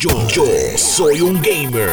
Yo, soy un gamer.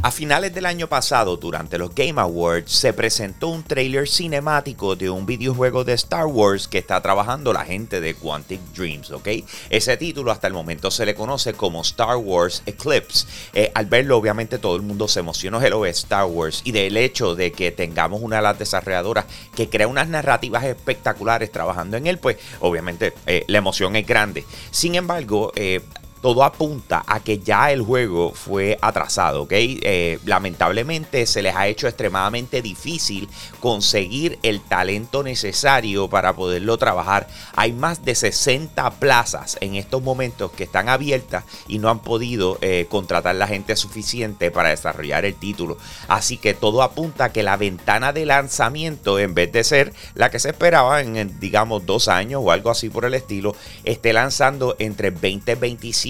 A finales del año pasado, durante los Game Awards, se presentó un trailer cinemático de un videojuego de Star Wars que está trabajando la gente de Quantic Dreams, ¿ok? Ese título hasta el momento se le conoce como Star Wars Eclipse. Eh, al verlo, obviamente todo el mundo se emocionó de lo de Star Wars y del hecho de que tengamos una de las desarrolladoras que crea unas narrativas espectaculares trabajando en él, pues obviamente eh, la emoción es grande. Sin embargo, eh, todo apunta a que ya el juego fue atrasado, ¿ok? Eh, lamentablemente se les ha hecho extremadamente difícil conseguir el talento necesario para poderlo trabajar. Hay más de 60 plazas en estos momentos que están abiertas y no han podido eh, contratar la gente suficiente para desarrollar el título. Así que todo apunta a que la ventana de lanzamiento, en vez de ser la que se esperaba en, digamos, dos años o algo así por el estilo, esté lanzando entre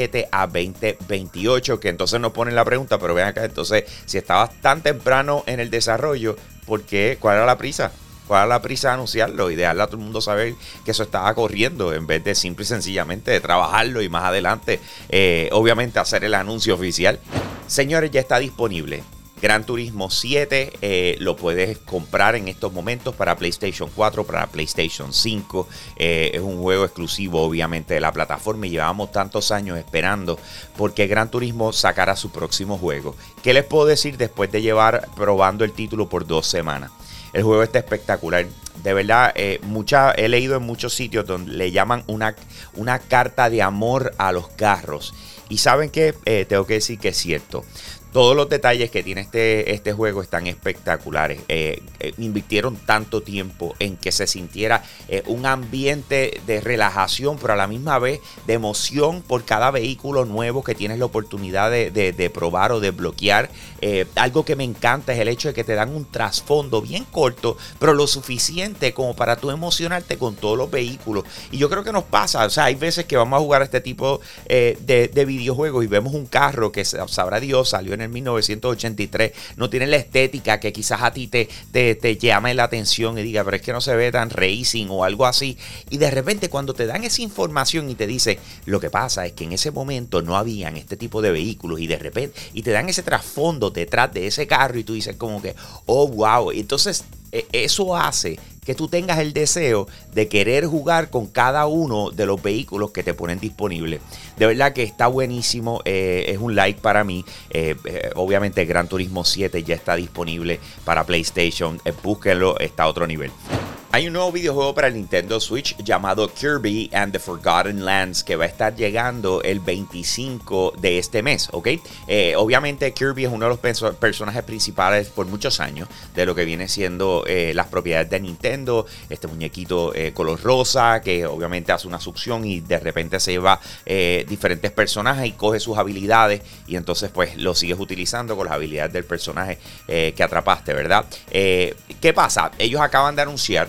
2027 a 2028, que entonces nos ponen la pregunta, pero vean acá, entonces, si estabas tan temprano en el desarrollo, ¿por qué? ¿Cuál era la prisa? ¿Cuál era la prisa de anunciarlo y dejarle a todo el mundo saber que eso estaba corriendo en vez de simple y sencillamente trabajarlo y más adelante, eh, obviamente, hacer el anuncio oficial? Señores, ya está disponible Gran Turismo 7 eh, lo puedes comprar en estos momentos para PlayStation 4, para PlayStation 5. Eh, es un juego exclusivo obviamente de la plataforma y llevamos tantos años esperando porque Gran Turismo sacara su próximo juego. ¿Qué les puedo decir después de llevar probando el título por dos semanas? El juego está espectacular. De verdad, eh, mucha, he leído en muchos sitios donde le llaman una, una carta de amor a los carros. Y saben que tengo que decir que es cierto. Todos los detalles que tiene este, este juego están espectaculares. Eh, eh, invirtieron tanto tiempo en que se sintiera eh, un ambiente de relajación, pero a la misma vez de emoción por cada vehículo nuevo que tienes la oportunidad de, probar o de bloquear. algo que me encanta es el hecho de que te dan un trasfondo bien corto, pero lo suficiente como para tú emocionarte con todos los vehículos. Y yo creo que nos pasa. O sea, hay veces que vamos a jugar este tipo de, de videojuegos y vemos un carro que sabrá Dios salió en en 1983, no tiene la estética que quizás a ti te, te, llame la atención y diga, pero es que no se ve tan racing o algo así. Y de repente cuando te dan esa información y te dice, lo que pasa es que en ese momento no habían este tipo de vehículos y de repente, y te dan ese trasfondo detrás de ese carro y tú dices como que, oh, wow. Entonces eso hace que tú tengas el deseo de querer jugar con cada uno de los vehículos que te ponen disponible. De verdad que está buenísimo, eh, es un like para mí. Eh, eh, obviamente Gran Turismo 7 ya está disponible para PlayStation, búsquenlo, está a otro nivel. Hay un nuevo videojuego para el Nintendo Switch llamado Kirby and the Forgotten Lands que va a estar llegando el 25 de este mes, ¿ok? Eh, obviamente Kirby es uno de los personajes principales por muchos años de lo que viene siendo eh, las propiedades de Nintendo, este muñequito eh, color rosa que obviamente hace una succión y de repente se lleva diferentes personajes y coge sus habilidades y entonces pues lo sigues utilizando con las habilidades del personaje que atrapaste, ¿verdad? ¿Qué pasa? Ellos acaban de anunciar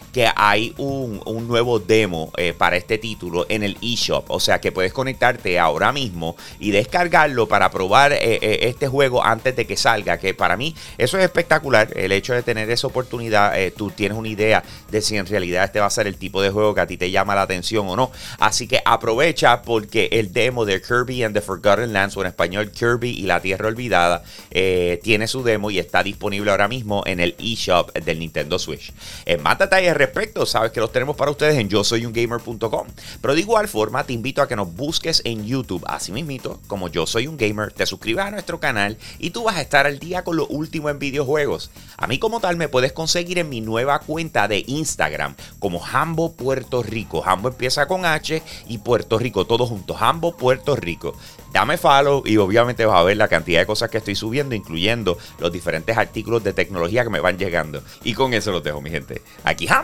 que hay un, nuevo demo eh, para este título en el eShop. O sea que puedes conectarte ahora mismo y descargarlo para probar eh, eh, este juego antes de que salga. Que para mí eso es espectacular. El hecho de tener esa oportunidad, tú tienes una idea de si en realidad este va a ser el tipo de juego que a ti te llama la atención o no. Así que aprovecha porque el demo de Kirby and the Forgotten Lands, o en español Kirby y la Tierra Olvidada, tiene su demo y está disponible ahora mismo en el eShop del Nintendo Switch. En más detalles respecto, sabes que los tenemos para ustedes en yo soy un gamer.com. Pero de igual forma, te invito a que nos busques en YouTube, así mismito, como yo soy un gamer, te suscribas a nuestro canal y tú vas a estar al día con lo último en videojuegos. A mí como tal me puedes conseguir en mi nueva cuenta de Instagram como Hambo Puerto Rico. Hambo empieza con H y Puerto Rico, todos juntos. Hambo Puerto Rico. Dame follow y obviamente vas a ver la cantidad de cosas que estoy subiendo, incluyendo los diferentes artículos de tecnología que me van llegando. Y con eso los dejo, mi gente. Aquí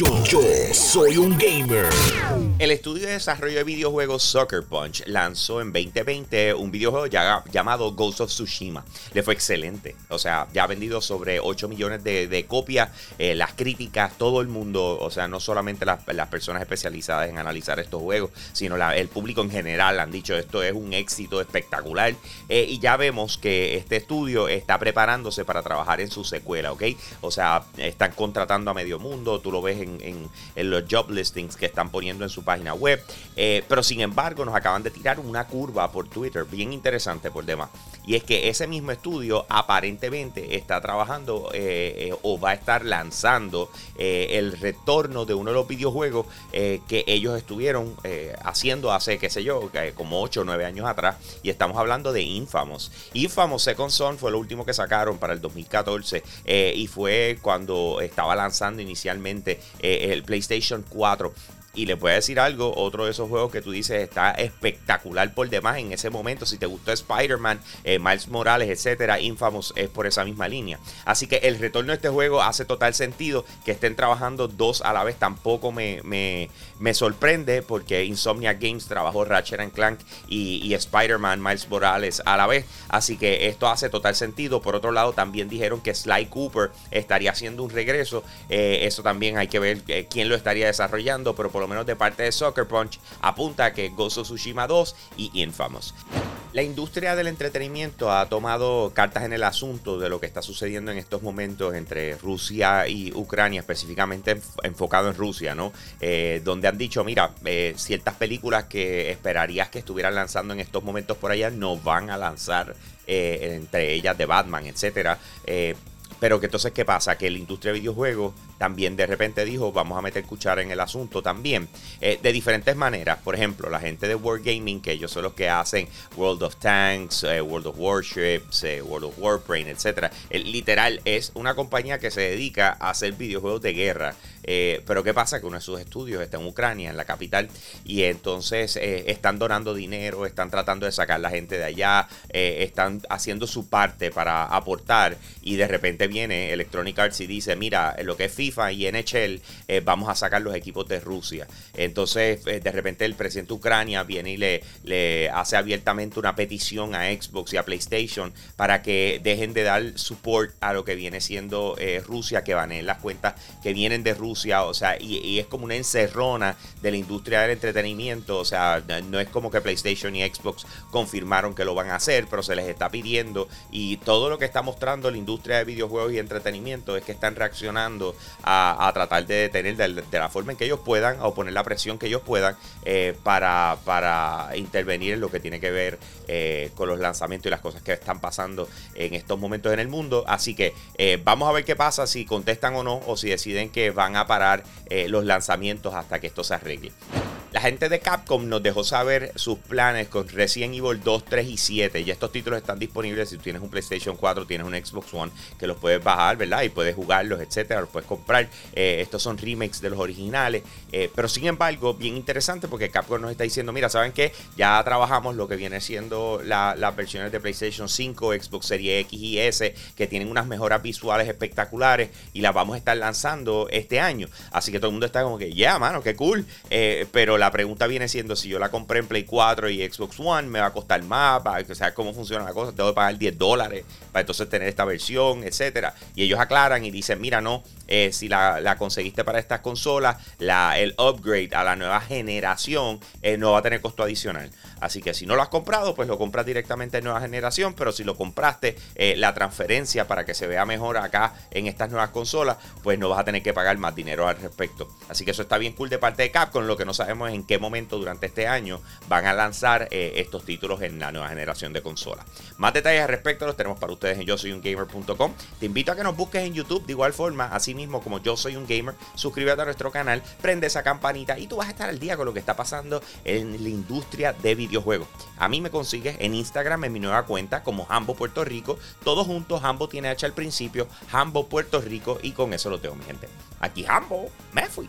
Yo, soy un gamer. El estudio de desarrollo de videojuegos Sucker Punch lanzó en 2020 un videojuego llamado Ghost of Tsushima. Le fue excelente. O sea, ya ha vendido sobre 8 millones de, copias. Eh, las críticas, todo el mundo, o sea, no solamente las, personas especializadas en analizar estos juegos, sino el público en general han dicho esto es un éxito espectacular. Eh, y ya vemos que este estudio está preparándose para trabajar en su secuela, ¿ok? O sea, están contratando a medio mundo. Tú lo ves en, los job listings que están poniendo en su página web. Eh, pero sin embargo, nos acaban de tirar una curva por Twitter, bien interesante por demás. Y es que ese mismo estudio aparentemente está trabajando eh, eh, o va a estar lanzando el retorno de uno de los videojuegos que ellos estuvieron haciendo hace, qué sé yo, como 8 o 9 años atrás. Y estamos hablando de Infamous. Infamous Second Son fue lo último que sacaron para el 2014 y fue cuando estaba lanzando inicialmente eh, el PlayStation 4 y le voy a decir algo, otro de esos juegos que tú dices está espectacular por demás en ese momento. Si te gustó Spider-Man, eh, Miles Morales, etcétera, Infamous es por esa misma línea. Así que el retorno de este juego hace total sentido. Que estén trabajando dos a la vez tampoco me, me, me sorprende porque Insomnia Games trabajó Ratchet Clank y, y Spider-Man, Miles Morales a la vez. Así que esto hace total sentido. Por otro lado, también dijeron que Sly Cooper estaría haciendo un regreso. Eh, eso también hay que ver eh, quién lo estaría desarrollando, pero por por lo menos de parte de Soccer Punch, apunta que Gozo Tsushima 2 y Infamous. La industria del entretenimiento ha tomado cartas en el asunto de lo que está sucediendo en estos momentos entre Rusia y Ucrania, específicamente enfocado en Rusia, ¿no? Eh, donde han dicho, mira, eh, ciertas películas que esperarías que estuvieran lanzando en estos momentos por allá no van a lanzar, eh, entre ellas de Batman, etcétera. Pero que entonces, ¿qué pasa? Que la industria de videojuegos también de repente dijo, vamos a meter cuchara en el asunto también. Eh, de diferentes maneras. Por ejemplo, la gente de Wargaming, que ellos son los que hacen World of Tanks, eh, World of Warships, eh, World of Warbrain, etc. literal, es una compañía que se dedica a hacer videojuegos de guerra. pero ¿qué pasa? Que uno de sus estudios está en Ucrania, en la capital, y entonces están donando dinero, están tratando de sacar la gente de allá, están haciendo su parte para aportar, y de repente viene Electronic Arts y dice, mira, lo que es FIFA, y NHL eh, vamos a sacar los equipos de Rusia. Entonces, eh, de repente el presidente de Ucrania viene y le, le hace abiertamente una petición a Xbox y a PlayStation para que dejen de dar support a lo que viene siendo eh, Rusia, que van en las cuentas que vienen de Rusia, o sea, y, es como una encerrona de la industria del entretenimiento, o sea, no es como que PlayStation y Xbox confirmaron que lo van a hacer, pero se les está pidiendo. Y todo lo que está mostrando la industria de videojuegos y entretenimiento es que están reaccionando a, tratar de detener de, la forma en que ellos puedan o poner la presión que ellos puedan eh, para, para intervenir en lo que tiene que ver eh, con los lanzamientos y las cosas que están pasando en estos momentos en el mundo. Así que eh, vamos a ver qué pasa, si contestan o no, o si deciden que van a parar los lanzamientos hasta que esto se arregle. La gente de Capcom nos dejó saber sus planes con Resident Evil 2, 3 y 7. Y estos títulos están disponibles si tienes un PlayStation 4, tienes un Xbox One, que los puedes bajar, ¿verdad? Y puedes jugarlos, etcétera, los puedes comprar. Eh, estos son remakes de los originales. Eh, pero sin embargo, bien interesante porque Capcom nos está diciendo: mira, ¿saben qué? Ya trabajamos lo que viene siendo las versiones de PlayStation 5, Xbox Series X y S, que tienen unas mejoras visuales espectaculares y las vamos a estar lanzando este año. Así que todo el mundo está como que, ya, yeah, mano, qué cool. Eh, pero la pregunta viene siendo si yo la compré en Play 4 y Xbox One, me va a costar más, para que sabes cómo funciona la cosa, tengo que pagar 10 dólares para entonces tener esta versión, etcétera. Y ellos aclaran y dicen, mira, no, eh, si la, conseguiste para estas consolas, la, el upgrade a la nueva generación eh, no va a tener costo adicional. Así que si no lo has comprado, pues lo compras directamente en nueva generación, pero si lo compraste, eh, la transferencia para que se vea mejor acá en estas nuevas consolas, pues no vas a tener que pagar más dinero al respecto. Así que eso está bien cool de parte de Capcom, lo que no sabemos en qué momento durante este año van a lanzar estos títulos en la nueva generación de consolas. Más detalles al respecto los tenemos para ustedes en yo soy un gamer.com. Te invito a que nos busques en YouTube de igual forma, así mismo como yo soy un gamer, suscríbete a nuestro canal, prende esa campanita y tú vas a estar al día con lo que está pasando en la industria de videojuegos. A mí me consigues en Instagram en mi nueva cuenta como Hambo Puerto Rico, todos juntos, Hambo tiene H al principio, Hambo Puerto Rico y con eso lo tengo mi gente. Aquí Hambo, me fui.